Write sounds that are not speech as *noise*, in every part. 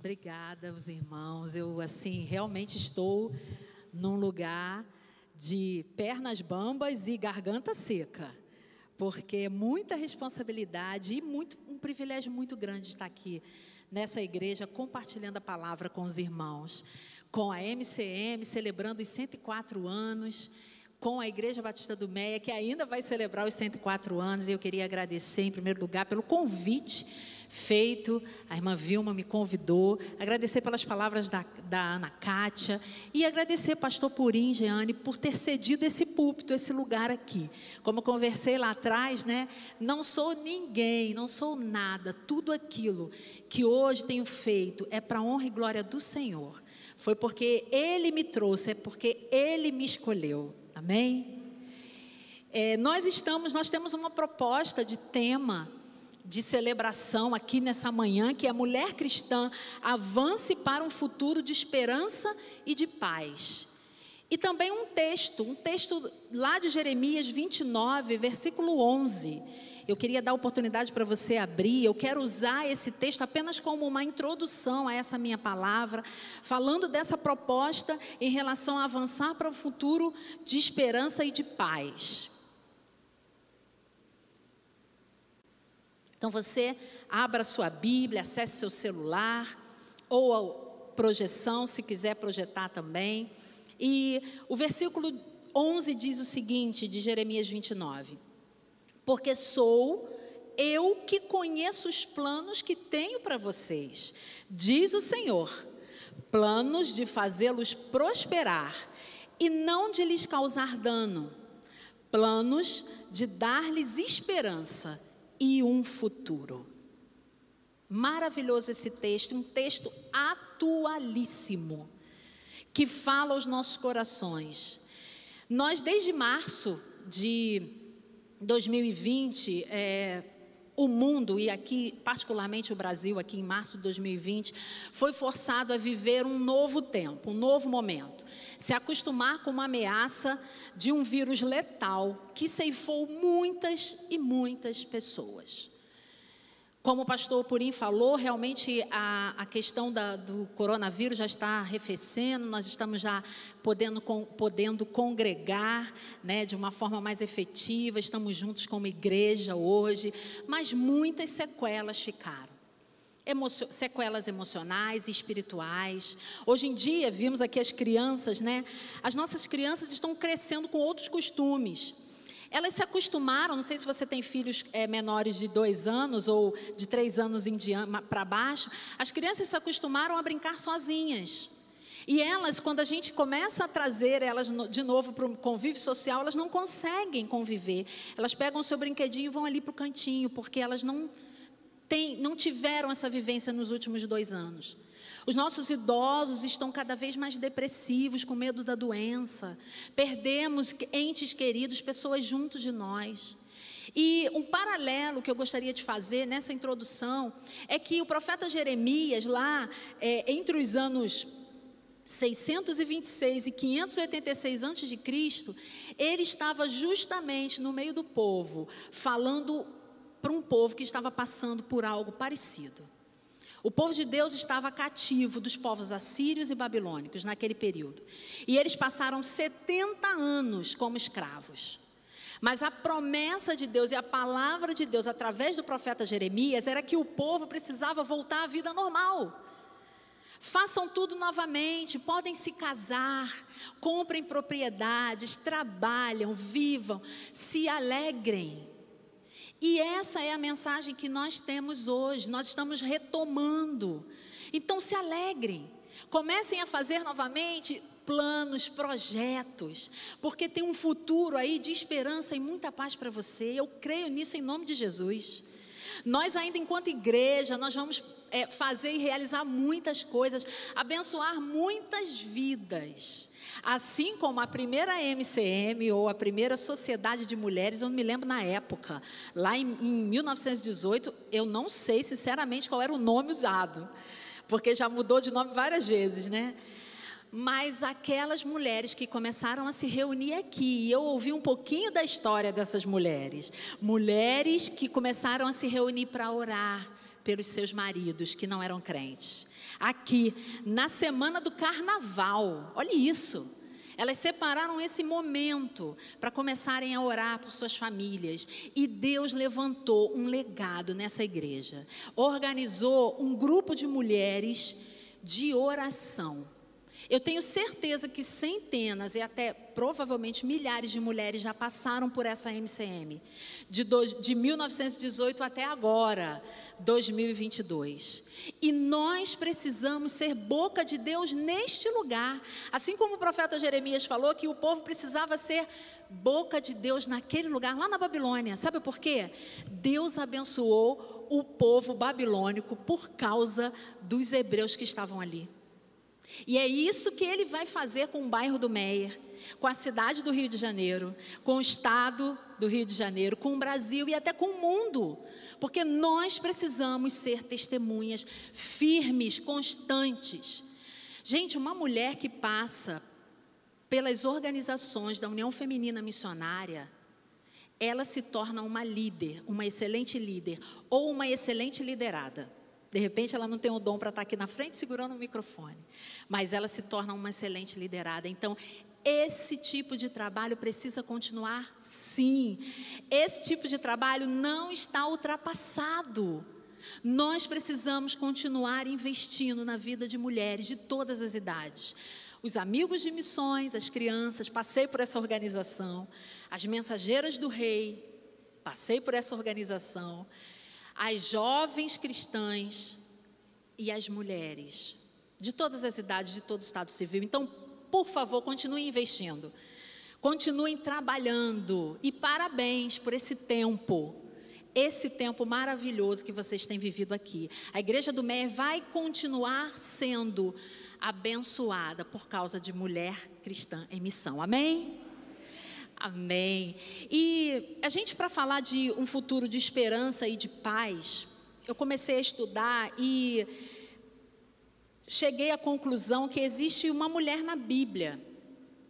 Obrigada, os irmãos. Eu assim realmente estou num lugar de pernas bambas e garganta seca, porque é muita responsabilidade e muito um privilégio muito grande estar aqui nessa igreja compartilhando a palavra com os irmãos, com a MCM celebrando os 104 anos com a Igreja Batista do Meia, que ainda vai celebrar os 104 anos, e eu queria agradecer, em primeiro lugar, pelo convite feito, a irmã Vilma me convidou, agradecer pelas palavras da, da Ana Kátia, e agradecer, pastor Purim, Jeane, por ter cedido esse púlpito, esse lugar aqui. Como conversei lá atrás, né, não sou ninguém, não sou nada, tudo aquilo que hoje tenho feito é para a honra e glória do Senhor. Foi porque Ele me trouxe, é porque Ele me escolheu. Amém? É, nós estamos, nós temos uma proposta de tema de celebração aqui nessa manhã, que é a mulher cristã avance para um futuro de esperança e de paz. E também um texto, um texto lá de Jeremias 29, versículo 11 eu queria dar oportunidade para você abrir. Eu quero usar esse texto apenas como uma introdução a essa minha palavra, falando dessa proposta em relação a avançar para o futuro de esperança e de paz. Então você abra sua Bíblia, acesse seu celular ou a projeção, se quiser projetar também. E o versículo 11 diz o seguinte, de Jeremias 29 porque sou eu que conheço os planos que tenho para vocês, diz o Senhor, planos de fazê-los prosperar e não de lhes causar dano, planos de dar-lhes esperança e um futuro. Maravilhoso esse texto, um texto atualíssimo, que fala aos nossos corações. Nós, desde março de 2020, é, o mundo, e aqui, particularmente o Brasil, aqui em março de 2020, foi forçado a viver um novo tempo, um novo momento. Se acostumar com uma ameaça de um vírus letal que ceifou muitas e muitas pessoas. Como o pastor Purim falou, realmente a, a questão da, do coronavírus já está arrefecendo, nós estamos já podendo, com, podendo congregar né, de uma forma mais efetiva, estamos juntos como igreja hoje, mas muitas sequelas ficaram. Emocio sequelas emocionais e espirituais. Hoje em dia, vimos aqui as crianças, né? As nossas crianças estão crescendo com outros costumes. Elas se acostumaram, não sei se você tem filhos é, menores de dois anos ou de três anos para baixo, as crianças se acostumaram a brincar sozinhas. E elas, quando a gente começa a trazer elas de novo para o convívio social, elas não conseguem conviver. Elas pegam o seu brinquedinho e vão ali para o cantinho, porque elas não, não tiveram essa vivência nos últimos dois anos. Os nossos idosos estão cada vez mais depressivos, com medo da doença. Perdemos entes queridos, pessoas juntos de nós. E um paralelo que eu gostaria de fazer nessa introdução é que o profeta Jeremias, lá é, entre os anos 626 e 586 a.C., ele estava justamente no meio do povo, falando para um povo que estava passando por algo parecido. O povo de Deus estava cativo dos povos assírios e babilônicos naquele período. E eles passaram 70 anos como escravos. Mas a promessa de Deus e a palavra de Deus através do profeta Jeremias era que o povo precisava voltar à vida normal. Façam tudo novamente, podem se casar, comprem propriedades, trabalham, vivam, se alegrem. E essa é a mensagem que nós temos hoje, nós estamos retomando. Então se alegrem, comecem a fazer novamente planos, projetos, porque tem um futuro aí de esperança e muita paz para você. Eu creio nisso em nome de Jesus. Nós ainda enquanto igreja, nós vamos é, fazer e realizar muitas coisas, abençoar muitas vidas. Assim como a primeira MCM ou a primeira Sociedade de Mulheres, eu não me lembro na época, lá em, em 1918, eu não sei sinceramente qual era o nome usado, porque já mudou de nome várias vezes, né? mas aquelas mulheres que começaram a se reunir aqui, e eu ouvi um pouquinho da história dessas mulheres. Mulheres que começaram a se reunir para orar, pelos seus maridos que não eram crentes. Aqui, na semana do carnaval, olha isso. Elas separaram esse momento para começarem a orar por suas famílias. E Deus levantou um legado nessa igreja. Organizou um grupo de mulheres de oração. Eu tenho certeza que centenas e até provavelmente milhares de mulheres já passaram por essa MCM, de, do, de 1918 até agora, 2022. E nós precisamos ser boca de Deus neste lugar. Assim como o profeta Jeremias falou que o povo precisava ser boca de Deus naquele lugar, lá na Babilônia. Sabe por quê? Deus abençoou o povo babilônico por causa dos hebreus que estavam ali. E é isso que ele vai fazer com o bairro do Meier, com a cidade do Rio de Janeiro, com o estado do Rio de Janeiro, com o Brasil e até com o mundo. Porque nós precisamos ser testemunhas firmes, constantes. Gente, uma mulher que passa pelas organizações da União Feminina Missionária, ela se torna uma líder, uma excelente líder ou uma excelente liderada. De repente ela não tem o dom para estar aqui na frente segurando o microfone, mas ela se torna uma excelente liderada. Então, esse tipo de trabalho precisa continuar? Sim. Esse tipo de trabalho não está ultrapassado. Nós precisamos continuar investindo na vida de mulheres de todas as idades. Os amigos de missões, as crianças, passei por essa organização. As mensageiras do rei, passei por essa organização as jovens cristãs e as mulheres, de todas as idades, de todo o estado civil. Então, por favor, continue investindo, continuem trabalhando e parabéns por esse tempo. Esse tempo maravilhoso que vocês têm vivido aqui. A Igreja do Meia vai continuar sendo abençoada por causa de mulher cristã em missão. Amém? Amém. E a gente, para falar de um futuro de esperança e de paz, eu comecei a estudar e cheguei à conclusão que existe uma mulher na Bíblia,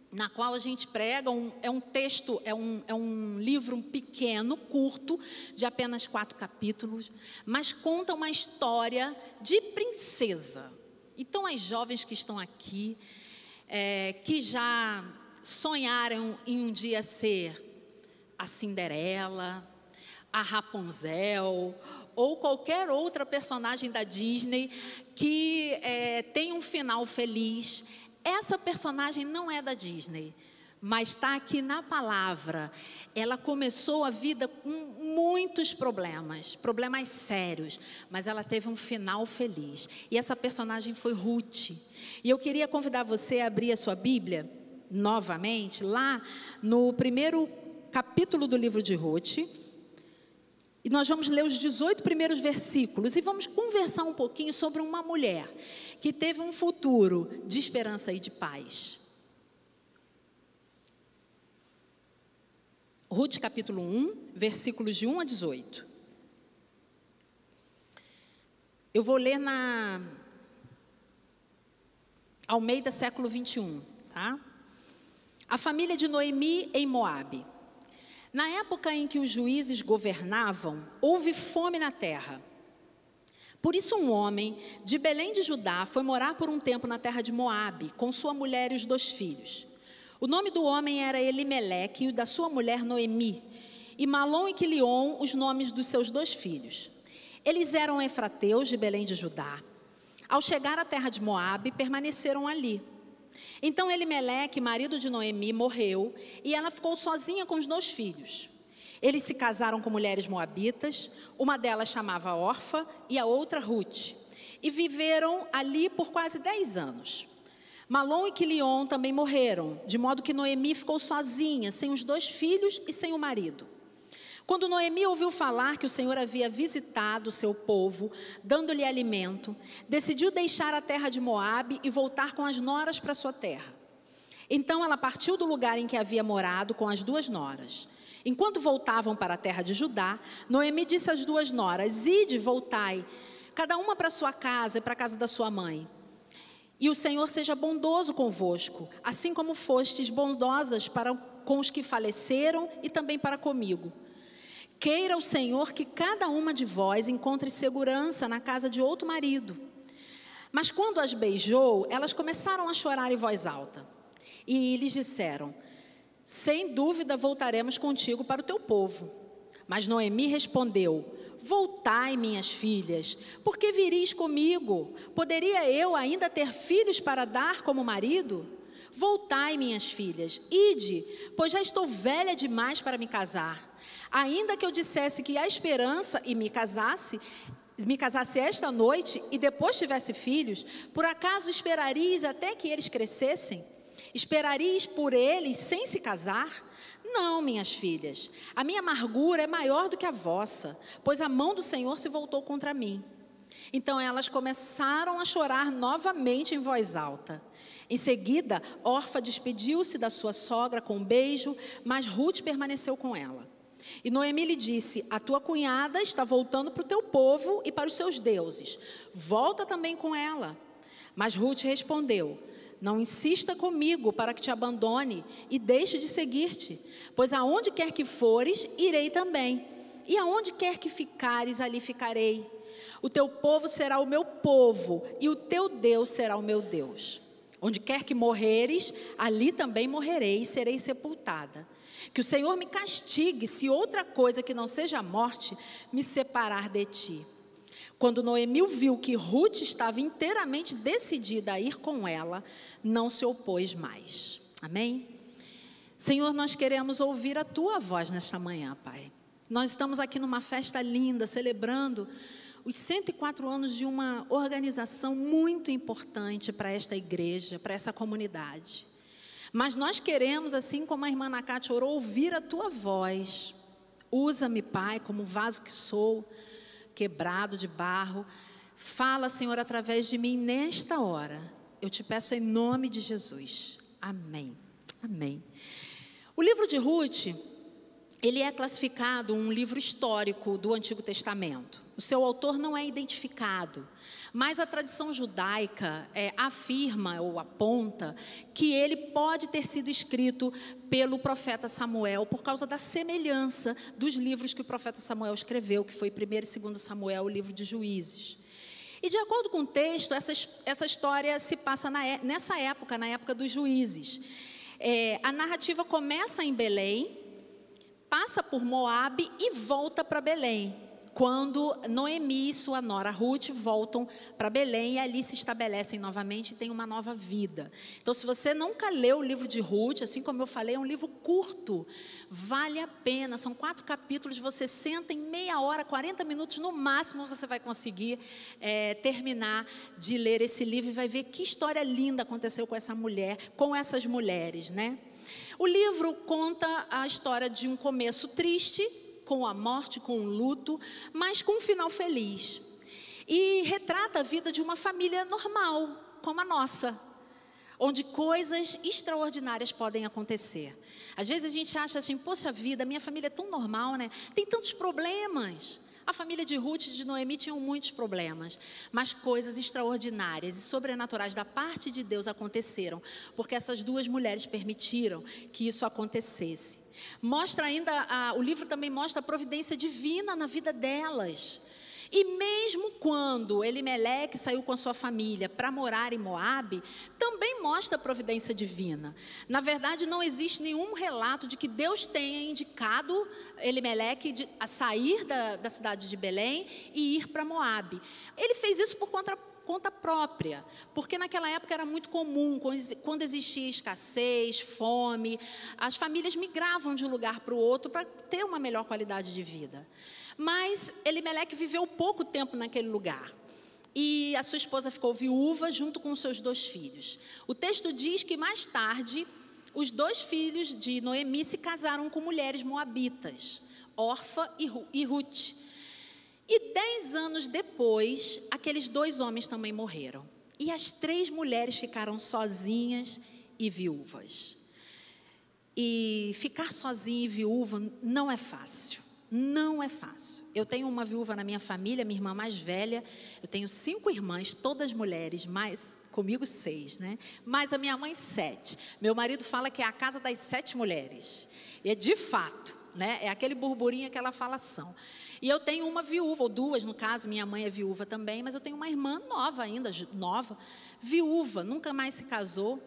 na qual a gente prega, um, é um texto, é um, é um livro pequeno, curto, de apenas quatro capítulos, mas conta uma história de princesa. Então, as jovens que estão aqui, é, que já sonharam em um dia ser a Cinderela, a Rapunzel ou qualquer outra personagem da Disney que é, tem um final feliz. Essa personagem não é da Disney, mas está aqui na palavra. Ela começou a vida com muitos problemas, problemas sérios, mas ela teve um final feliz. E essa personagem foi Ruth. E eu queria convidar você a abrir a sua Bíblia novamente lá no primeiro capítulo do livro de Ruth. E nós vamos ler os 18 primeiros versículos e vamos conversar um pouquinho sobre uma mulher que teve um futuro de esperança e de paz. Ruth capítulo 1, versículos de 1 a 18. Eu vou ler na Almeida século 21, tá? A família de Noemi em Moabe. Na época em que os juízes governavam, houve fome na terra. Por isso um homem de Belém de Judá foi morar por um tempo na terra de Moabe, com sua mulher e os dois filhos. O nome do homem era Elimeleque e o da sua mulher Noemi, e Malom e Quilion os nomes dos seus dois filhos. Eles eram efrateus de Belém de Judá. Ao chegar à terra de Moabe, permaneceram ali. Então Elimeleque, marido de Noemi, morreu e ela ficou sozinha com os dois filhos. Eles se casaram com mulheres moabitas, uma delas chamava Orfa e a outra Ruth, e viveram ali por quase dez anos. Malom e Quilion também morreram, de modo que Noemi ficou sozinha, sem os dois filhos e sem o marido. Quando Noemi ouviu falar que o Senhor havia visitado o seu povo, dando-lhe alimento, decidiu deixar a terra de Moabe e voltar com as noras para sua terra. Então ela partiu do lugar em que havia morado com as duas noras. Enquanto voltavam para a terra de Judá, Noemi disse às duas noras: Ide, voltai, cada uma para sua casa e para a casa da sua mãe. E o Senhor seja bondoso convosco, assim como fostes bondosas para com os que faleceram e também para comigo. Queira o Senhor que cada uma de vós encontre segurança na casa de outro marido. Mas quando as beijou, elas começaram a chorar em voz alta. E lhes disseram: Sem dúvida voltaremos contigo para o teu povo. Mas Noemi respondeu: Voltai, minhas filhas, porque viris comigo? Poderia eu ainda ter filhos para dar como marido? Voltai, minhas filhas, ide, pois já estou velha demais para me casar. Ainda que eu dissesse que há esperança e me casasse, me casasse esta noite e depois tivesse filhos, por acaso esperarias até que eles crescessem? Esperarias por eles sem se casar? Não, minhas filhas, a minha amargura é maior do que a vossa, pois a mão do Senhor se voltou contra mim. Então elas começaram a chorar novamente em voz alta. Em seguida, Orfa despediu-se da sua sogra com um beijo, mas Ruth permaneceu com ela. E Noemi lhe disse: A tua cunhada está voltando para o teu povo e para os seus deuses. Volta também com ela. Mas Ruth respondeu: Não insista comigo para que te abandone e deixe de seguir-te, pois aonde quer que fores, irei também. E aonde quer que ficares, ali ficarei. O teu povo será o meu povo, e o teu Deus será o meu Deus. Onde quer que morreres, ali também morrerei e serei sepultada. Que o Senhor me castigue se outra coisa que não seja a morte me separar de ti. Quando Noemi viu que Ruth estava inteiramente decidida a ir com ela, não se opôs mais. Amém? Senhor, nós queremos ouvir a tua voz nesta manhã, Pai. Nós estamos aqui numa festa linda, celebrando os 104 anos de uma organização muito importante para esta igreja, para essa comunidade. Mas nós queremos, assim como a irmã Nakate orou, ouvir a tua voz. Usa-me, Pai, como vaso que sou, quebrado de barro. Fala, Senhor, através de mim nesta hora. Eu te peço em nome de Jesus. Amém. Amém. O livro de Ruth ele é classificado um livro histórico do Antigo Testamento. O seu autor não é identificado, mas a tradição judaica é, afirma ou aponta que ele pode ter sido escrito pelo profeta Samuel por causa da semelhança dos livros que o profeta Samuel escreveu, que foi 1 e 2 Samuel, o livro de Juízes. E de acordo com o texto, essa, essa história se passa na, nessa época, na época dos juízes. É, a narrativa começa em Belém, passa por Moabe e volta para Belém. Quando Noemi e sua nora Ruth voltam para Belém e ali se estabelecem novamente e têm uma nova vida. Então, se você nunca leu o livro de Ruth, assim como eu falei, é um livro curto, vale a pena. São quatro capítulos, você senta em meia hora, 40 minutos no máximo, você vai conseguir é, terminar de ler esse livro e vai ver que história linda aconteceu com essa mulher, com essas mulheres, né? O livro conta a história de um começo triste, com a morte, com o luto, mas com um final feliz. E retrata a vida de uma família normal, como a nossa, onde coisas extraordinárias podem acontecer. Às vezes a gente acha assim, poxa vida, minha família é tão normal, né? Tem tantos problemas. A família de Ruth e de Noemi tinham muitos problemas, mas coisas extraordinárias e sobrenaturais da parte de Deus aconteceram, porque essas duas mulheres permitiram que isso acontecesse. Mostra ainda, a, o livro também mostra a providência divina na vida delas. E mesmo quando Elimeleque saiu com sua família para morar em Moabe, também mostra a providência divina. Na verdade, não existe nenhum relato de que Deus tenha indicado Elimeleque a sair da, da cidade de Belém e ir para Moabe. Ele fez isso por conta conta própria, porque naquela época era muito comum, quando existia escassez, fome, as famílias migravam de um lugar para o outro para ter uma melhor qualidade de vida. Mas Elimeleque viveu pouco tempo naquele lugar. E a sua esposa ficou viúva junto com seus dois filhos. O texto diz que mais tarde, os dois filhos de Noemi se casaram com mulheres moabitas, Orfa e Ruth. E dez anos depois, aqueles dois homens também morreram. E as três mulheres ficaram sozinhas e viúvas. E ficar sozinha e viúva não é fácil. Não é fácil. Eu tenho uma viúva na minha família, minha irmã mais velha. Eu tenho cinco irmãs, todas mulheres, mais comigo seis, né? Mais a minha mãe sete. Meu marido fala que é a casa das sete mulheres. E é de fato. né? É aquele burburinho, aquela falação. E eu tenho uma viúva, ou duas no caso, minha mãe é viúva também, mas eu tenho uma irmã nova ainda, nova, viúva, nunca mais se casou.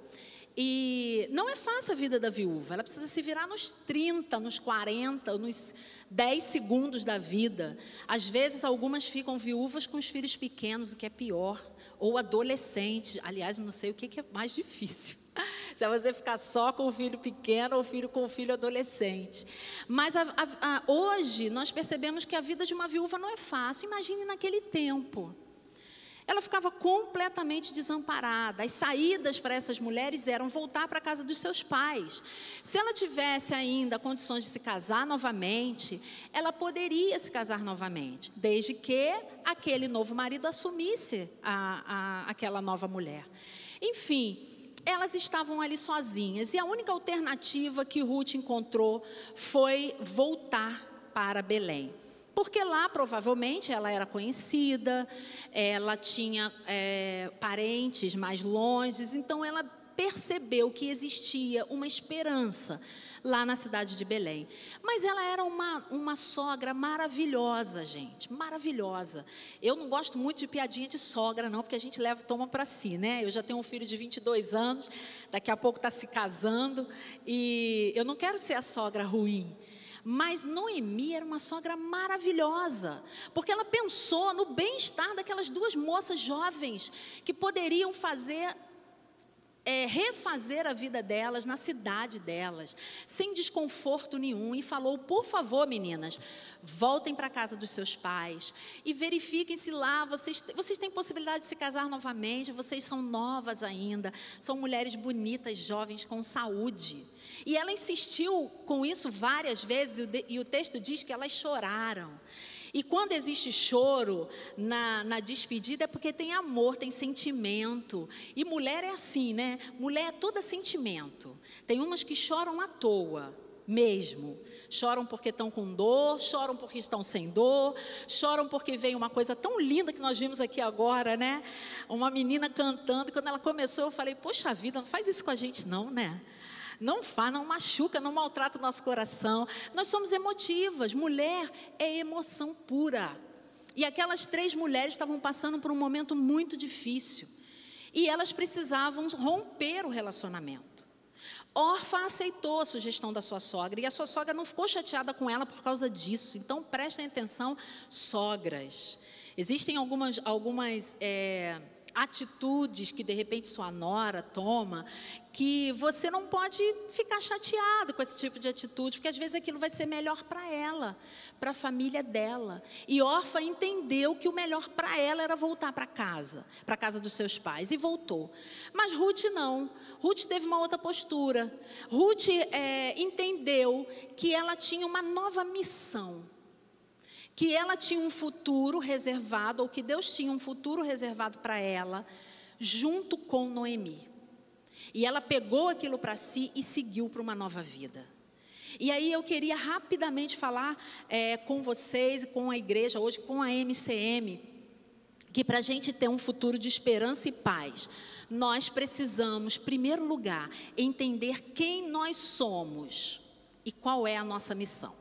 E não é fácil a vida da viúva, ela precisa se virar nos 30, nos 40, nos 10 segundos da vida. Às vezes, algumas ficam viúvas com os filhos pequenos, o que é pior, ou adolescentes. Aliás, não sei o que é mais difícil. *laughs* Se é você ficar só com o filho pequeno ou filho com o filho adolescente. Mas a, a, a, hoje nós percebemos que a vida de uma viúva não é fácil. Imagine naquele tempo. Ela ficava completamente desamparada. As saídas para essas mulheres eram voltar para a casa dos seus pais. Se ela tivesse ainda condições de se casar novamente, ela poderia se casar novamente, desde que aquele novo marido assumisse a, a, aquela nova mulher. Enfim, elas estavam ali sozinhas e a única alternativa que Ruth encontrou foi voltar para Belém. Porque lá provavelmente ela era conhecida, ela tinha é, parentes mais longes, então ela percebeu que existia uma esperança lá na cidade de Belém. Mas ela era uma, uma sogra maravilhosa, gente, maravilhosa. Eu não gosto muito de piadinha de sogra, não, porque a gente leva, toma para si, né? Eu já tenho um filho de 22 anos, daqui a pouco está se casando, e eu não quero ser a sogra ruim. Mas Noemi era uma sogra maravilhosa, porque ela pensou no bem-estar daquelas duas moças jovens que poderiam fazer é, refazer a vida delas na cidade delas, sem desconforto nenhum, e falou: por favor, meninas, voltem para a casa dos seus pais e verifiquem se lá vocês, vocês têm possibilidade de se casar novamente, vocês são novas ainda, são mulheres bonitas, jovens, com saúde. E ela insistiu com isso várias vezes, e o texto diz que elas choraram. E quando existe choro na, na despedida é porque tem amor, tem sentimento. E mulher é assim, né? Mulher é toda sentimento. Tem umas que choram à toa, mesmo. Choram porque estão com dor, choram porque estão sem dor, choram porque veio uma coisa tão linda que nós vimos aqui agora, né? Uma menina cantando. Quando ela começou, eu falei: Poxa vida, não faz isso com a gente, não, né? Não faz, não machuca, não maltrata o nosso coração. Nós somos emotivas. Mulher é emoção pura. E aquelas três mulheres estavam passando por um momento muito difícil. E elas precisavam romper o relacionamento. Orfa aceitou a sugestão da sua sogra e a sua sogra não ficou chateada com ela por causa disso. Então prestem atenção, sogras. Existem algumas, algumas é, atitudes que de repente sua nora toma, que você não pode ficar chateado com esse tipo de atitude, porque às vezes aquilo vai ser melhor para ela, para a família dela. E Orfa entendeu que o melhor para ela era voltar para casa, para casa dos seus pais, e voltou. Mas Ruth não. Ruth teve uma outra postura. Ruth é, entendeu que ela tinha uma nova missão que ela tinha um futuro reservado, ou que Deus tinha um futuro reservado para ela, junto com Noemi. E ela pegou aquilo para si e seguiu para uma nova vida. E aí eu queria rapidamente falar é, com vocês com a igreja, hoje com a MCM, que para a gente ter um futuro de esperança e paz, nós precisamos, em primeiro lugar, entender quem nós somos e qual é a nossa missão.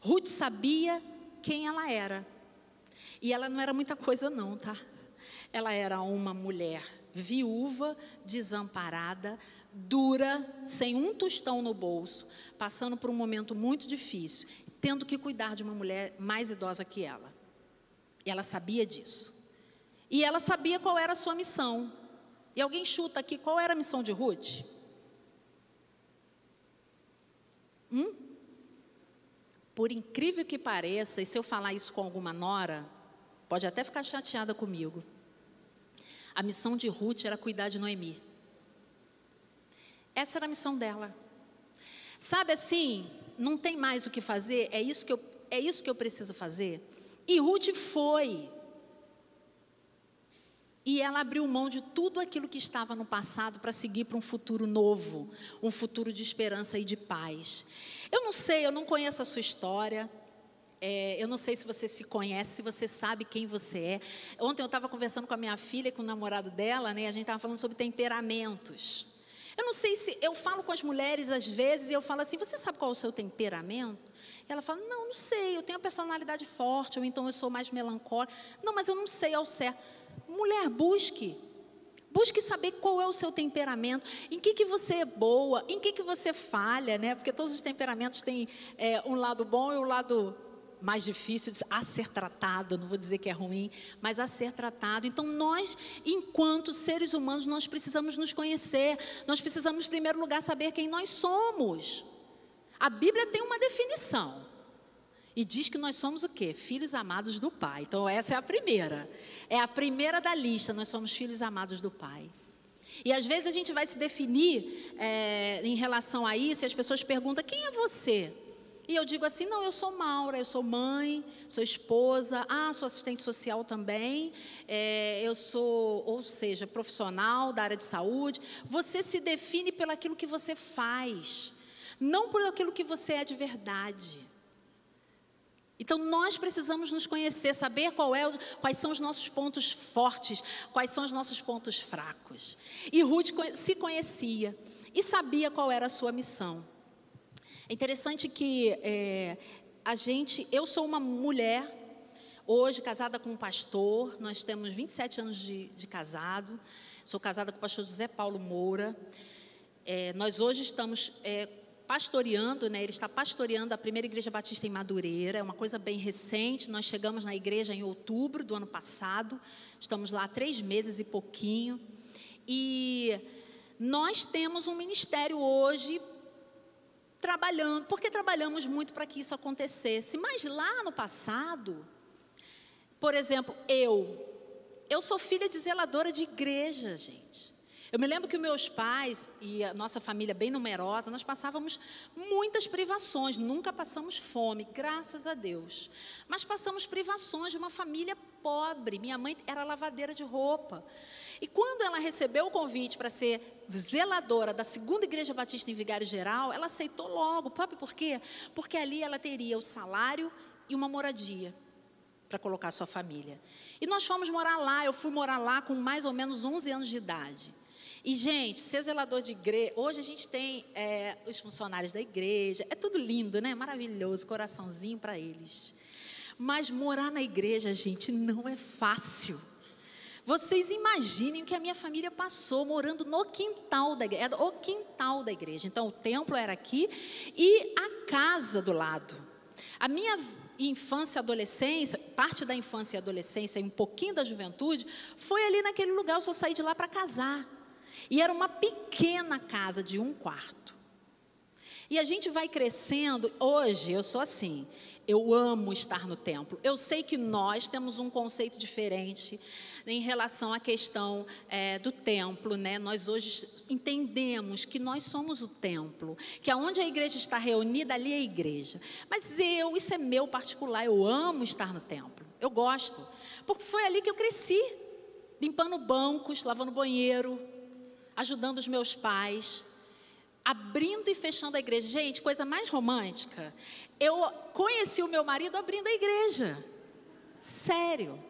Ruth sabia quem ela era. E ela não era muita coisa, não, tá? Ela era uma mulher viúva, desamparada, dura, sem um tostão no bolso, passando por um momento muito difícil, tendo que cuidar de uma mulher mais idosa que ela. E ela sabia disso. E ela sabia qual era a sua missão. E alguém chuta aqui qual era a missão de Ruth? Hum? Por incrível que pareça, e se eu falar isso com alguma nora, pode até ficar chateada comigo. A missão de Ruth era cuidar de Noemi. Essa era a missão dela. Sabe assim, não tem mais o que fazer, é isso que eu, é isso que eu preciso fazer. E Ruth foi. E ela abriu mão de tudo aquilo que estava no passado para seguir para um futuro novo, um futuro de esperança e de paz. Eu não sei, eu não conheço a sua história. É, eu não sei se você se conhece, se você sabe quem você é. Ontem eu estava conversando com a minha filha, com o namorado dela, né? A gente estava falando sobre temperamentos. Eu não sei se eu falo com as mulheres às vezes e eu falo assim: você sabe qual é o seu temperamento? E ela fala: não, não sei, eu tenho uma personalidade forte, ou então eu sou mais melancólica. Não, mas eu não sei ao certo. Mulher, busque. Busque saber qual é o seu temperamento, em que, que você é boa, em que, que você falha, né? Porque todos os temperamentos têm é, um lado bom e um lado mais difícil a ser tratado, não vou dizer que é ruim, mas a ser tratado. Então, nós, enquanto seres humanos, nós precisamos nos conhecer, nós precisamos, em primeiro lugar, saber quem nós somos. A Bíblia tem uma definição. E diz que nós somos o quê? Filhos amados do Pai. Então, essa é a primeira. É a primeira da lista. Nós somos filhos amados do Pai. E às vezes a gente vai se definir é, em relação a isso, e as pessoas perguntam: quem é você? E eu digo assim: não, eu sou Maura, eu sou mãe, sou esposa, ah, sou assistente social também, é, eu sou, ou seja, profissional da área de saúde. Você se define pelo aquilo que você faz, não por aquilo que você é de verdade. Então nós precisamos nos conhecer, saber é, quais são os nossos pontos fortes, quais são os nossos pontos fracos. E Ruth se conhecia e sabia qual era a sua missão. É interessante que é, a gente, eu sou uma mulher, hoje casada com um pastor, nós temos 27 anos de, de casado, sou casada com o pastor José Paulo Moura. É, nós hoje estamos é, pastoreando, né? Ele está pastoreando a primeira igreja batista em Madureira, é uma coisa bem recente. Nós chegamos na igreja em outubro do ano passado, estamos lá há três meses e pouquinho. E nós temos um ministério hoje trabalhando, porque trabalhamos muito para que isso acontecesse. Mas lá no passado, por exemplo, eu, eu sou filha de zeladora de igreja, gente. Eu me lembro que meus pais e a nossa família bem numerosa, nós passávamos muitas privações, nunca passamos fome, graças a Deus. Mas passamos privações de uma família pobre. Minha mãe era lavadeira de roupa. E quando ela recebeu o convite para ser zeladora da segunda igreja batista em Vigário Geral, ela aceitou logo. Sabe por quê? Porque ali ela teria o salário e uma moradia para colocar sua família. E nós fomos morar lá, eu fui morar lá com mais ou menos 11 anos de idade. E, gente, ser zelador de igreja. Hoje a gente tem é, os funcionários da igreja. É tudo lindo, né? Maravilhoso, coraçãozinho para eles. Mas morar na igreja, gente, não é fácil. Vocês imaginem o que a minha família passou morando no quintal da igreja, o quintal da igreja. Então, o templo era aqui e a casa do lado. A minha infância e adolescência, parte da infância e adolescência e um pouquinho da juventude, foi ali naquele lugar. Eu só saí de lá para casar. E era uma pequena casa de um quarto. E a gente vai crescendo. Hoje eu sou assim. Eu amo estar no templo. Eu sei que nós temos um conceito diferente em relação à questão é, do templo, né? Nós hoje entendemos que nós somos o templo, que aonde a igreja está reunida, ali é a igreja. Mas eu, isso é meu particular, eu amo estar no templo. Eu gosto, porque foi ali que eu cresci, limpando bancos, lavando banheiro, ajudando os meus pais, abrindo e fechando a igreja. Gente, coisa mais romântica. Eu conheci o meu marido abrindo a igreja. Sério.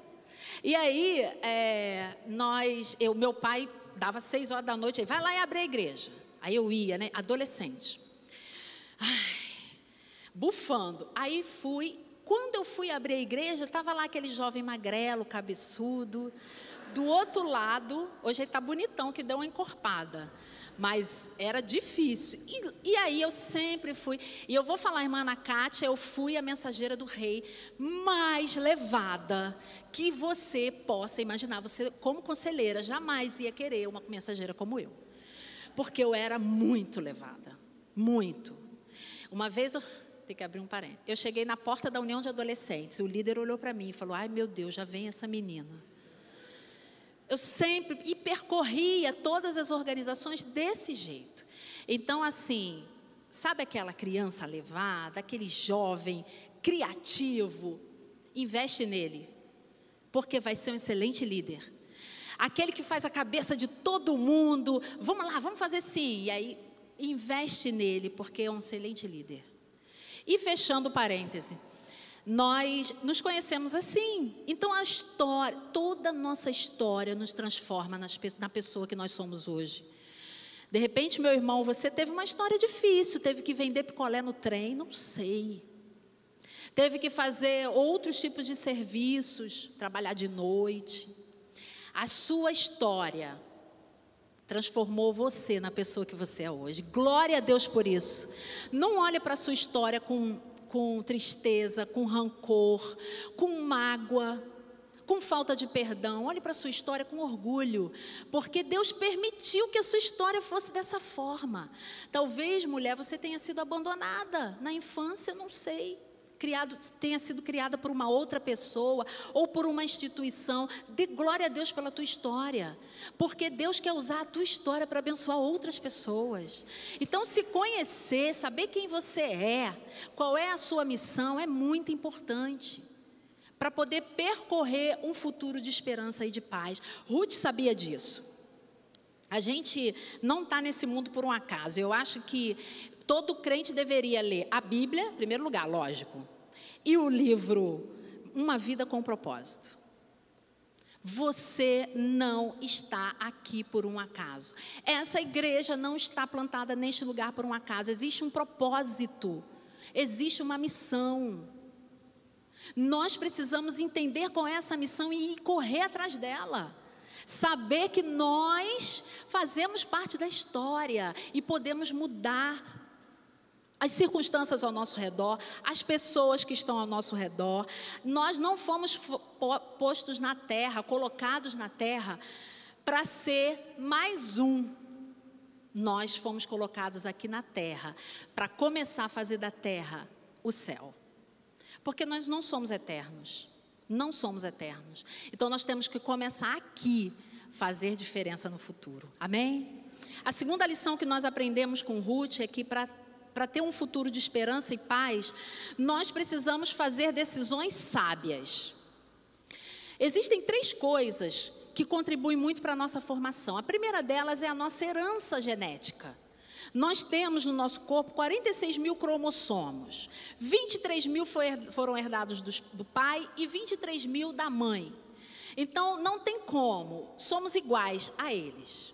E aí, é, nós, eu, meu pai dava seis horas da noite, ele vai lá e abre a igreja. Aí eu ia, né? Adolescente. Ai, bufando. Aí fui. Quando eu fui abrir a igreja, estava lá aquele jovem magrelo, cabeçudo. Do outro lado, hoje ele está bonitão, que deu uma encorpada mas era difícil. E, e, aí eu sempre fui, e eu vou falar, irmã Ana Kátia, eu fui a mensageira do rei mais levada que você possa imaginar. Você, como conselheira, jamais ia querer uma mensageira como eu, porque eu era muito levada, muito. Uma vez eu. Tem que abrir um parênteses. Eu cheguei na porta da União de Adolescentes. O líder olhou para mim e falou: Ai meu Deus, já vem essa menina eu sempre e percorria todas as organizações desse jeito. Então, assim, sabe aquela criança levada, aquele jovem criativo? Investe nele, porque vai ser um excelente líder. Aquele que faz a cabeça de todo mundo, vamos lá, vamos fazer sim. E aí, investe nele, porque é um excelente líder. E fechando parêntese, nós nos conhecemos assim. Então a história, toda a nossa história nos transforma nas, na pessoa que nós somos hoje. De repente, meu irmão, você teve uma história difícil, teve que vender picolé no trem, não sei. Teve que fazer outros tipos de serviços, trabalhar de noite. A sua história transformou você na pessoa que você é hoje. Glória a Deus por isso. Não olhe para a sua história com, com tristeza, com rancor, com mágoa com falta de perdão. Olhe para a sua história com orgulho, porque Deus permitiu que a sua história fosse dessa forma. Talvez, mulher, você tenha sido abandonada na infância, não sei. Criado, tenha sido criada por uma outra pessoa ou por uma instituição, dê glória a Deus pela tua história, porque Deus quer usar a tua história para abençoar outras pessoas. Então, se conhecer, saber quem você é, qual é a sua missão, é muito importante para poder percorrer um futuro de esperança e de paz. Ruth sabia disso. A gente não está nesse mundo por um acaso. Eu acho que todo crente deveria ler a Bíblia, em primeiro lugar, lógico, e o livro Uma Vida com Propósito. Você não está aqui por um acaso. Essa igreja não está plantada neste lugar por um acaso. Existe um propósito, existe uma missão. Nós precisamos entender qual é essa missão e correr atrás dela. Saber que nós fazemos parte da história e podemos mudar as circunstâncias ao nosso redor, as pessoas que estão ao nosso redor. Nós não fomos postos na terra, colocados na terra, para ser mais um. Nós fomos colocados aqui na terra para começar a fazer da terra o céu. Porque nós não somos eternos. Não somos eternos. Então nós temos que começar aqui fazer diferença no futuro. Amém? A segunda lição que nós aprendemos com Ruth é que para para ter um futuro de esperança e paz, nós precisamos fazer decisões sábias. Existem três coisas que contribuem muito para a nossa formação. A primeira delas é a nossa herança genética. Nós temos no nosso corpo 46 mil cromossomos. 23 mil foram herdados do, do pai e 23 mil da mãe. Então, não tem como, somos iguais a eles.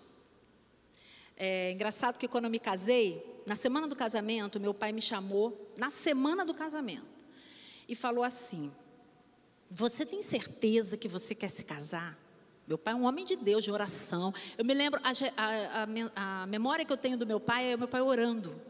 É engraçado que quando eu me casei, na semana do casamento, meu pai me chamou, na semana do casamento, e falou assim: Você tem certeza que você quer se casar? Meu pai é um homem de Deus, de oração. Eu me lembro, a, a, a, memória que eu tenho do meu pai é o meu pai orando.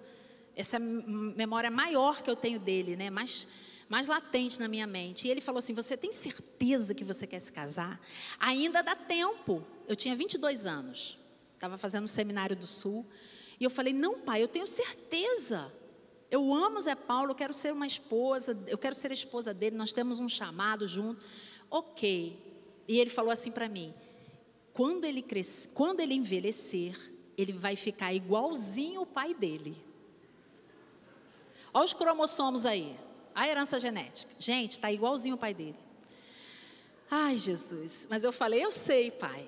Essa é a memória maior que eu tenho dele, né? mais, mais latente na minha mente. E ele falou assim: Você tem certeza que você quer se casar? Ainda dá tempo. Eu tinha 22 anos, estava fazendo o seminário do Sul. E eu falei: Não, pai, eu tenho certeza. Eu amo Zé Paulo, eu quero ser uma esposa, eu quero ser a esposa dele, nós temos um chamado junto. Ok. E ele falou assim para mim: quando ele crescer, quando ele envelhecer, ele vai ficar igualzinho o pai dele. Olha os cromossomos aí, a herança genética. Gente, está igualzinho o pai dele. Ai, Jesus. Mas eu falei, eu sei, pai.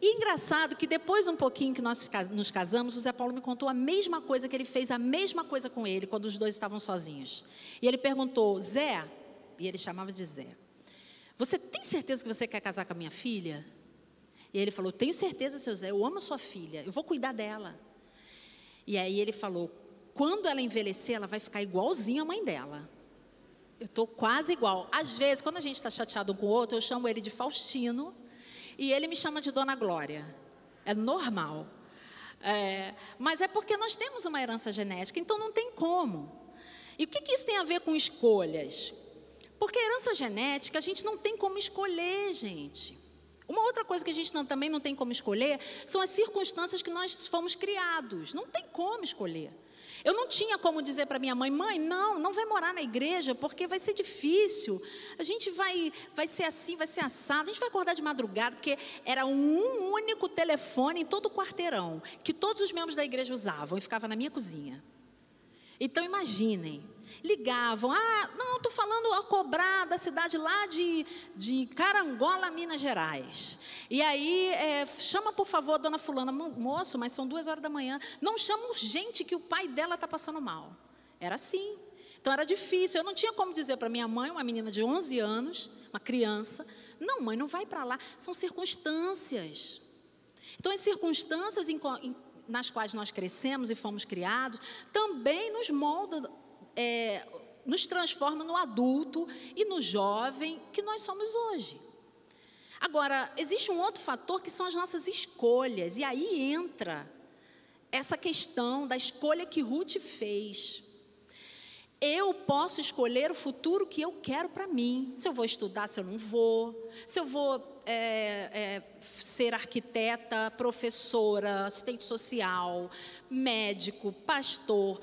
E engraçado que depois, um pouquinho que nós nos casamos, o Zé Paulo me contou a mesma coisa, que ele fez a mesma coisa com ele quando os dois estavam sozinhos. E ele perguntou, Zé, e ele chamava de Zé, você tem certeza que você quer casar com a minha filha? E ele falou: Tenho certeza, seu Zé, eu amo sua filha, eu vou cuidar dela. E aí ele falou: Quando ela envelhecer, ela vai ficar igualzinha a mãe dela. Eu estou quase igual. Às vezes, quando a gente está chateado um com o outro, eu chamo ele de Faustino e ele me chama de Dona Glória. É normal. É, mas é porque nós temos uma herança genética, então não tem como. E o que, que isso tem a ver com escolhas? Porque herança genética a gente não tem como escolher, gente. Uma outra coisa que a gente não, também não tem como escolher são as circunstâncias que nós fomos criados. Não tem como escolher. Eu não tinha como dizer para minha mãe, mãe, não, não vai morar na igreja porque vai ser difícil. A gente vai, vai ser assim, vai ser assado. A gente vai acordar de madrugada porque era um único telefone em todo o quarteirão que todos os membros da igreja usavam e ficava na minha cozinha. Então imaginem, ligavam, ah, não, estou falando a cobrar da cidade lá de, de Carangola, Minas Gerais. E aí, é, chama por favor a dona fulana, moço, mas são duas horas da manhã. Não chama urgente que o pai dela está passando mal. Era assim. Então era difícil, eu não tinha como dizer para minha mãe, uma menina de 11 anos, uma criança, não mãe, não vai para lá, são circunstâncias. Então as circunstâncias nas quais nós crescemos e fomos criados, também nos molda, é, nos transforma no adulto e no jovem que nós somos hoje. Agora, existe um outro fator que são as nossas escolhas, e aí entra essa questão da escolha que Ruth fez. Eu posso escolher o futuro que eu quero para mim. Se eu vou estudar, se eu não vou. Se eu vou é, é, ser arquiteta, professora, assistente social, médico, pastor,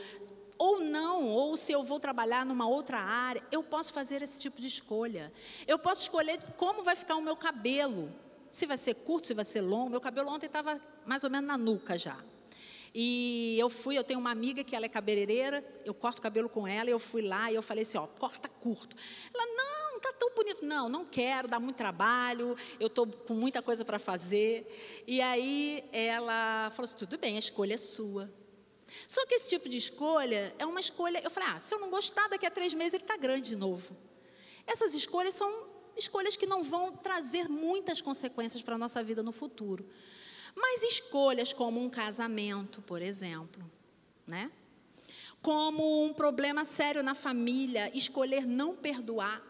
ou não, ou se eu vou trabalhar numa outra área, eu posso fazer esse tipo de escolha. Eu posso escolher como vai ficar o meu cabelo. Se vai ser curto, se vai ser longo. Meu cabelo ontem estava mais ou menos na nuca já. E eu fui, eu tenho uma amiga que ela é cabeleireira, eu corto cabelo com ela, eu fui lá e eu falei assim, ó, corta curto. Ela, não, tá tão bonito. Não, não quero, dá muito trabalho, eu estou com muita coisa para fazer. E aí ela falou assim, tudo bem, a escolha é sua. Só que esse tipo de escolha é uma escolha, eu falei, ah, se eu não gostar, daqui a três meses ele está grande de novo. Essas escolhas são escolhas que não vão trazer muitas consequências para a nossa vida no futuro. Mas escolhas como um casamento, por exemplo, né? Como um problema sério na família, escolher não perdoar,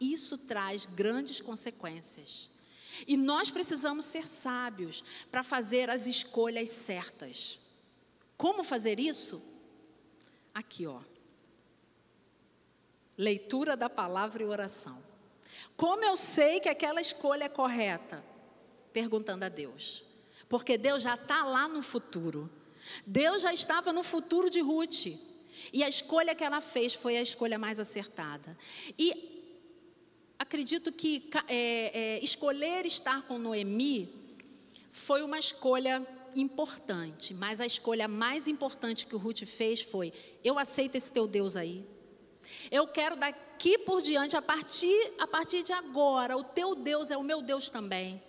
isso traz grandes consequências. E nós precisamos ser sábios para fazer as escolhas certas. Como fazer isso? Aqui, ó. Leitura da palavra e oração. Como eu sei que aquela escolha é correta? Perguntando a Deus porque Deus já está lá no futuro. Deus já estava no futuro de Ruth. E a escolha que ela fez foi a escolha mais acertada. E acredito que é, é, escolher estar com Noemi foi uma escolha importante, mas a escolha mais importante que o Ruth fez foi: eu aceito esse teu Deus aí. Eu quero daqui por diante, a partir, a partir de agora, o teu Deus é o meu Deus também.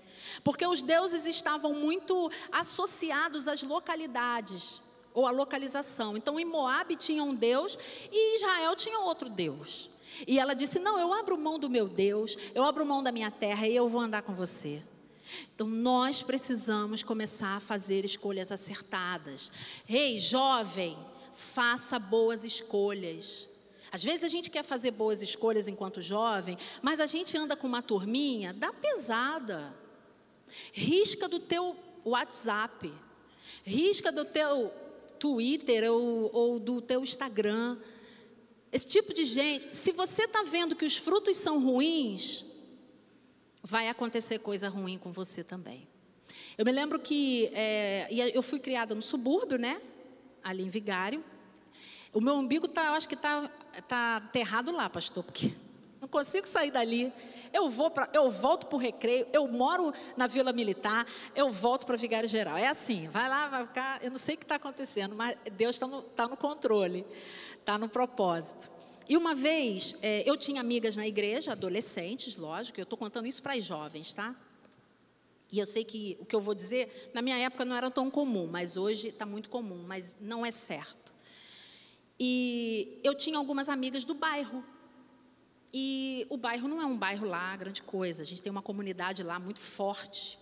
Porque os deuses estavam muito associados às localidades ou à localização. Então, em Moab tinha um Deus e Israel tinha outro Deus. E ela disse: Não, eu abro mão do meu Deus, eu abro mão da minha terra e eu vou andar com você. Então, nós precisamos começar a fazer escolhas acertadas. Ei, jovem, faça boas escolhas. Às vezes a gente quer fazer boas escolhas enquanto jovem, mas a gente anda com uma turminha, dá pesada. Risca do teu WhatsApp, risca do teu Twitter ou, ou do teu Instagram. Esse tipo de gente, se você está vendo que os frutos são ruins, vai acontecer coisa ruim com você também. Eu me lembro que é, eu fui criada no subúrbio, né? Ali em Vigário. O meu umbigo tá, eu acho que está tá aterrado lá, pastor, porque *laughs* não consigo sair dali. Eu vou para, eu volto para o recreio, eu moro na Vila Militar, eu volto para Vigário Geral. É assim, vai lá, vai ficar. Eu não sei o que está acontecendo, mas Deus está no, tá no controle, está no propósito. E uma vez é, eu tinha amigas na igreja, adolescentes, lógico, eu estou contando isso para as jovens, tá? E eu sei que o que eu vou dizer, na minha época não era tão comum, mas hoje está muito comum, mas não é certo. E eu tinha algumas amigas do bairro, e o bairro não é um bairro lá grande coisa. A gente tem uma comunidade lá muito forte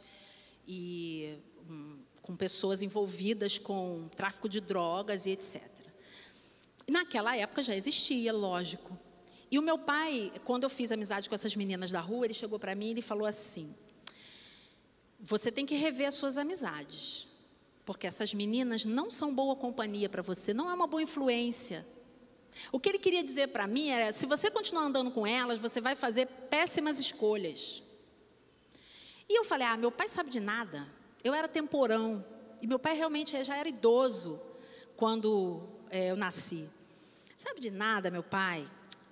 e um, com pessoas envolvidas com tráfico de drogas e etc. Naquela época já existia, lógico. E o meu pai, quando eu fiz amizade com essas meninas da rua, ele chegou para mim e falou assim: Você tem que rever as suas amizades, porque essas meninas não são boa companhia para você, não é uma boa influência. O que ele queria dizer para mim era: se você continuar andando com elas, você vai fazer péssimas escolhas. E eu falei: ah, meu pai sabe de nada. Eu era temporão. E meu pai realmente já era idoso quando é, eu nasci. Sabe de nada, meu pai?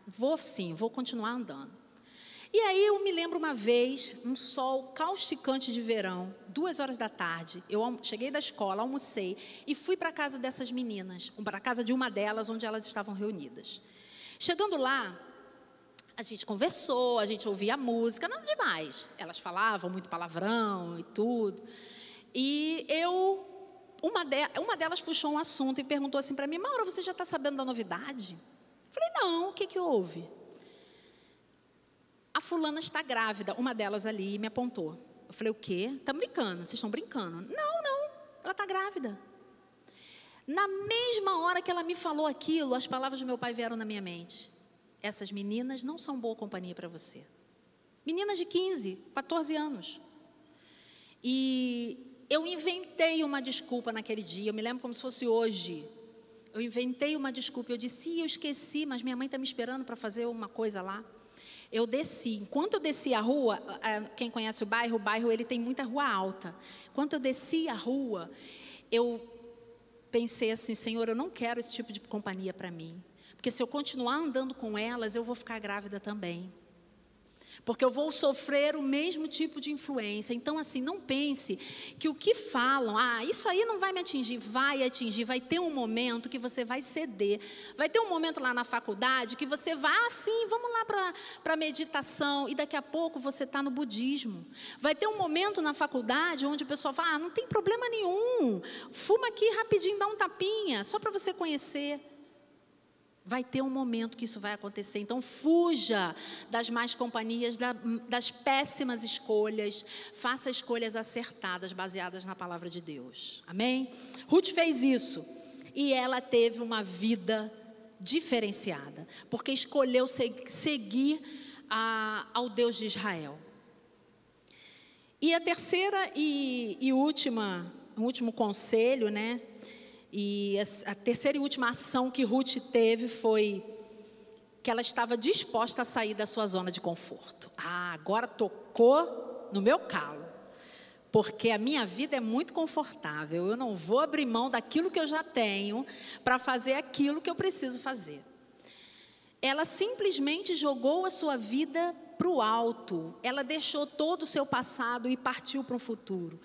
Vou sim, vou continuar andando. E aí eu me lembro uma vez, um sol causticante de verão, duas horas da tarde. Eu cheguei da escola, almocei e fui para a casa dessas meninas, para a casa de uma delas, onde elas estavam reunidas. Chegando lá, a gente conversou, a gente ouvia música, nada demais. Elas falavam muito palavrão e tudo. E eu, uma, de, uma delas puxou um assunto e perguntou assim para mim: Maura, você já está sabendo da novidade? Eu falei: Não, o que, que houve? a fulana está grávida. Uma delas ali me apontou. Eu falei, o quê? Está brincando? Vocês estão brincando? Não, não, ela está grávida. Na mesma hora que ela me falou aquilo, as palavras do meu pai vieram na minha mente. Essas meninas não são boa companhia para você. Meninas de 15, 14 anos. E eu inventei uma desculpa naquele dia, eu me lembro como se fosse hoje. Eu inventei uma desculpa, eu disse, eu esqueci, mas minha mãe está me esperando para fazer uma coisa lá. Eu desci, enquanto eu desci a rua, quem conhece o bairro, o bairro ele tem muita rua alta. Enquanto eu desci a rua, eu pensei assim, Senhor, eu não quero esse tipo de companhia para mim. Porque se eu continuar andando com elas, eu vou ficar grávida também porque eu vou sofrer o mesmo tipo de influência. Então, assim, não pense que o que falam, ah, isso aí não vai me atingir, vai atingir, vai ter um momento que você vai ceder, vai ter um momento lá na faculdade que você vai, ah, sim, vamos lá para a meditação, e daqui a pouco você está no budismo. Vai ter um momento na faculdade onde o pessoal fala, ah, não tem problema nenhum, fuma aqui rapidinho, dá um tapinha, só para você conhecer. Vai ter um momento que isso vai acontecer. Então, fuja das más companhias, das péssimas escolhas. Faça escolhas acertadas, baseadas na palavra de Deus. Amém? Ruth fez isso. E ela teve uma vida diferenciada, porque escolheu seguir a, ao Deus de Israel. E a terceira e, e última, o último conselho, né? E a terceira e última ação que Ruth teve foi que ela estava disposta a sair da sua zona de conforto. Ah, agora tocou no meu calo. Porque a minha vida é muito confortável. Eu não vou abrir mão daquilo que eu já tenho para fazer aquilo que eu preciso fazer. Ela simplesmente jogou a sua vida para o alto. Ela deixou todo o seu passado e partiu para o futuro.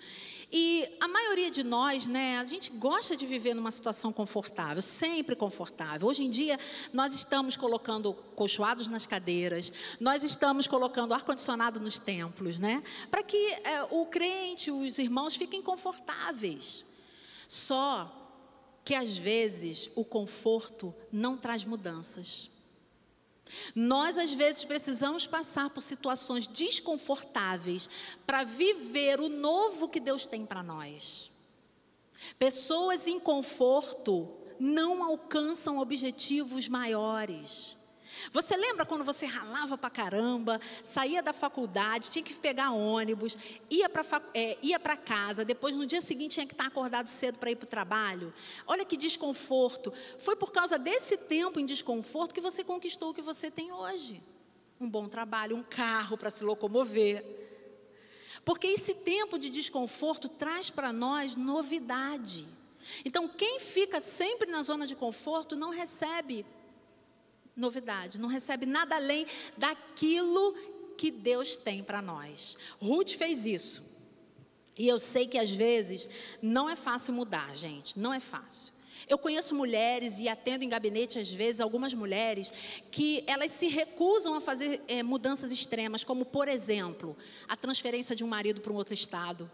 E a maioria de nós, né, a gente gosta de viver numa situação confortável, sempre confortável. Hoje em dia, nós estamos colocando colchoados nas cadeiras, nós estamos colocando ar-condicionado nos templos, né, para que é, o crente, os irmãos fiquem confortáveis. Só que às vezes o conforto não traz mudanças. Nós, às vezes, precisamos passar por situações desconfortáveis para viver o novo que Deus tem para nós. Pessoas em conforto não alcançam objetivos maiores. Você lembra quando você ralava pra caramba, saía da faculdade, tinha que pegar ônibus, ia para é, casa, depois no dia seguinte tinha que estar acordado cedo para ir para o trabalho? Olha que desconforto. Foi por causa desse tempo em desconforto que você conquistou o que você tem hoje. Um bom trabalho, um carro para se locomover. Porque esse tempo de desconforto traz para nós novidade. Então, quem fica sempre na zona de conforto não recebe novidade, não recebe nada além daquilo que Deus tem para nós. Ruth fez isso. E eu sei que às vezes não é fácil mudar, gente, não é fácil. Eu conheço mulheres e atendo em gabinete às vezes algumas mulheres que elas se recusam a fazer é, mudanças extremas, como por exemplo a transferência de um marido para um outro estado,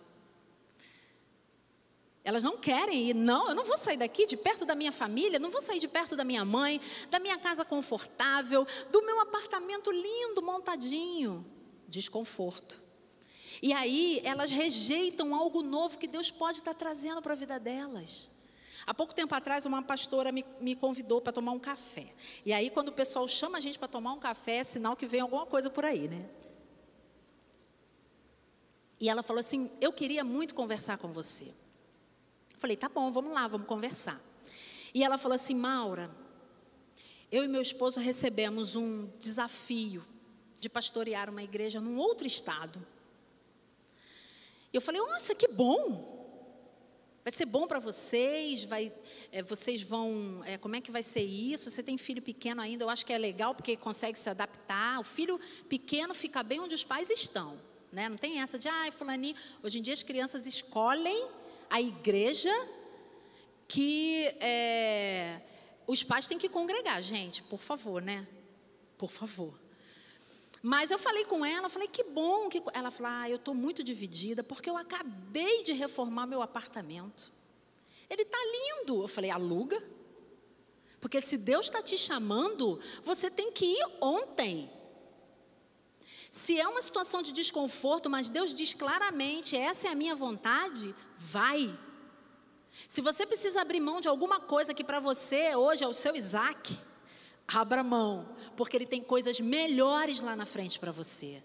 elas não querem ir, não, eu não vou sair daqui de perto da minha família, não vou sair de perto da minha mãe, da minha casa confortável, do meu apartamento lindo, montadinho. Desconforto. E aí elas rejeitam algo novo que Deus pode estar trazendo para a vida delas. Há pouco tempo atrás, uma pastora me, me convidou para tomar um café. E aí, quando o pessoal chama a gente para tomar um café, é sinal que vem alguma coisa por aí, né? E ela falou assim: Eu queria muito conversar com você. Falei, tá bom, vamos lá, vamos conversar. E ela falou assim: Maura, eu e meu esposo recebemos um desafio de pastorear uma igreja num outro estado. E eu falei: Nossa, que bom! Vai ser bom para vocês, vai, é, vocês vão, é, como é que vai ser isso? Você tem filho pequeno ainda, eu acho que é legal porque consegue se adaptar. O filho pequeno fica bem onde os pais estão, né? Não tem essa de, ai, ah, fulaninho. Hoje em dia as crianças escolhem a igreja que é, os pais têm que congregar, gente, por favor, né? Por favor. Mas eu falei com ela, falei que bom que ela falou: "Ah, eu estou muito dividida porque eu acabei de reformar meu apartamento. Ele está lindo". Eu falei: "Aluga". Porque se Deus está te chamando, você tem que ir ontem. Se é uma situação de desconforto, mas Deus diz claramente: essa é a minha vontade, vai. Se você precisa abrir mão de alguma coisa que para você hoje é o seu Isaac, abra mão, porque ele tem coisas melhores lá na frente para você.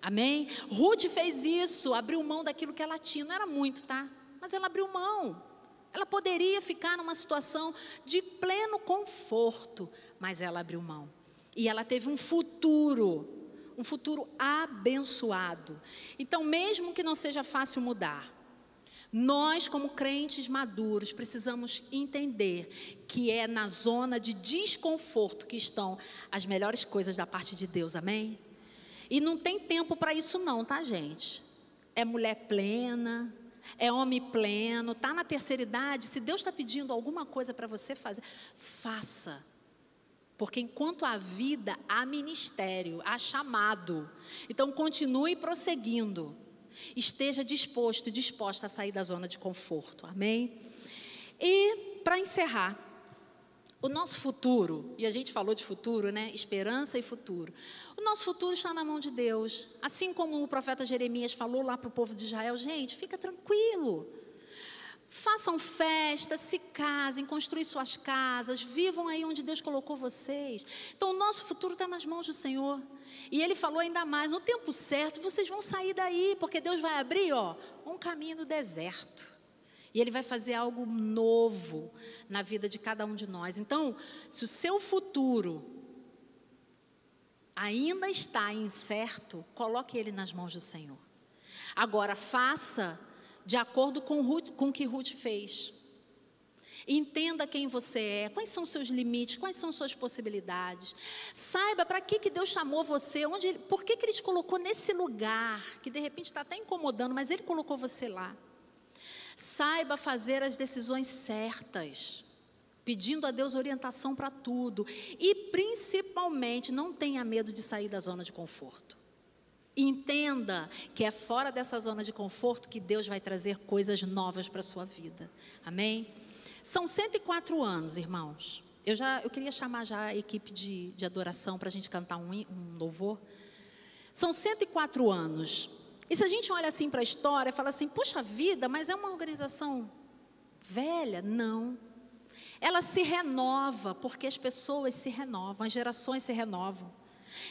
Amém? Ruth fez isso, abriu mão daquilo que ela tinha, não era muito, tá? Mas ela abriu mão. Ela poderia ficar numa situação de pleno conforto, mas ela abriu mão. E ela teve um futuro, um futuro abençoado. Então, mesmo que não seja fácil mudar, nós, como crentes maduros, precisamos entender que é na zona de desconforto que estão as melhores coisas da parte de Deus, amém? E não tem tempo para isso, não, tá, gente? É mulher plena, é homem pleno, está na terceira idade. Se Deus está pedindo alguma coisa para você fazer, faça. Porque enquanto há vida, há ministério, há chamado. Então continue prosseguindo. Esteja disposto e disposta a sair da zona de conforto. Amém? E para encerrar, o nosso futuro, e a gente falou de futuro, né? Esperança e futuro. O nosso futuro está na mão de Deus. Assim como o profeta Jeremias falou lá para o povo de Israel: gente, fica tranquilo. Façam festa, se casem, construam suas casas, vivam aí onde Deus colocou vocês. Então, o nosso futuro está nas mãos do Senhor. E Ele falou ainda mais: no tempo certo, vocês vão sair daí, porque Deus vai abrir, ó, um caminho do deserto. E Ele vai fazer algo novo na vida de cada um de nós. Então, se o seu futuro ainda está incerto, coloque ele nas mãos do Senhor. Agora, faça de acordo com, o que Ruth fez. Entenda quem você é, quais são seus limites, quais são suas possibilidades. Saiba para que, que Deus chamou você, onde, por que, que Ele te colocou nesse lugar, que de repente está até incomodando, mas Ele colocou você lá. Saiba fazer as decisões certas, pedindo a Deus orientação para tudo. E principalmente, não tenha medo de sair da zona de conforto. Entenda que é fora dessa zona de conforto que Deus vai trazer coisas novas para a sua vida. Amém? São 104 anos, irmãos. Eu já eu queria chamar já a equipe de, de adoração para a gente cantar um, um louvor. São 104 anos. E se a gente olha assim para a história e fala assim, puxa vida, mas é uma organização velha? Não. Ela se renova, porque as pessoas se renovam, as gerações se renovam.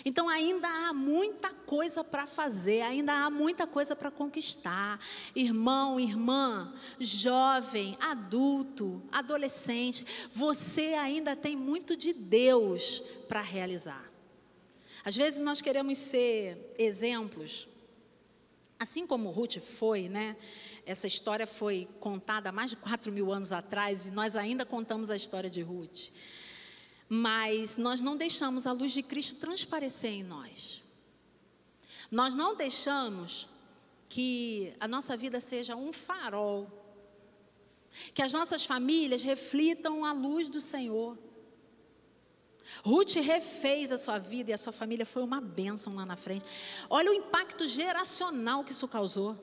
Então ainda há muita coisa para fazer, ainda há muita coisa para conquistar. Irmão, irmã, jovem, adulto, adolescente, você ainda tem muito de Deus para realizar. Às vezes nós queremos ser exemplos, assim como Ruth foi, né? Essa história foi contada há mais de 4 mil anos atrás e nós ainda contamos a história de Ruth mas nós não deixamos a luz de Cristo transparecer em nós. Nós não deixamos que a nossa vida seja um farol, que as nossas famílias reflitam a luz do Senhor. Ruth refez a sua vida e a sua família foi uma bênção lá na frente. Olha o impacto geracional que isso causou.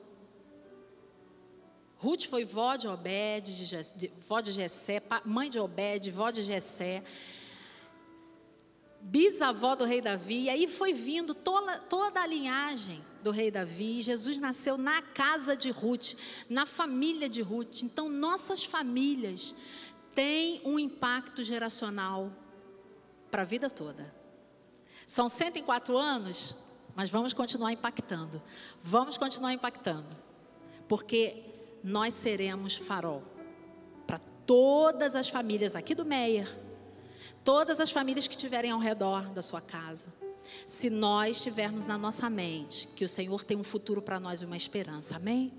Ruth foi vó de Obed, de, vó de Jessé, mãe de Obed, vó de Jessé bisavó do rei Davi, e aí foi vindo toda, toda a linhagem do rei Davi. Jesus nasceu na casa de Ruth, na família de Ruth. Então, nossas famílias têm um impacto geracional para a vida toda. São 104 anos, mas vamos continuar impactando. Vamos continuar impactando. Porque nós seremos farol para todas as famílias aqui do Meier todas as famílias que estiverem ao redor da sua casa. Se nós tivermos na nossa mente que o Senhor tem um futuro para nós e uma esperança, amém?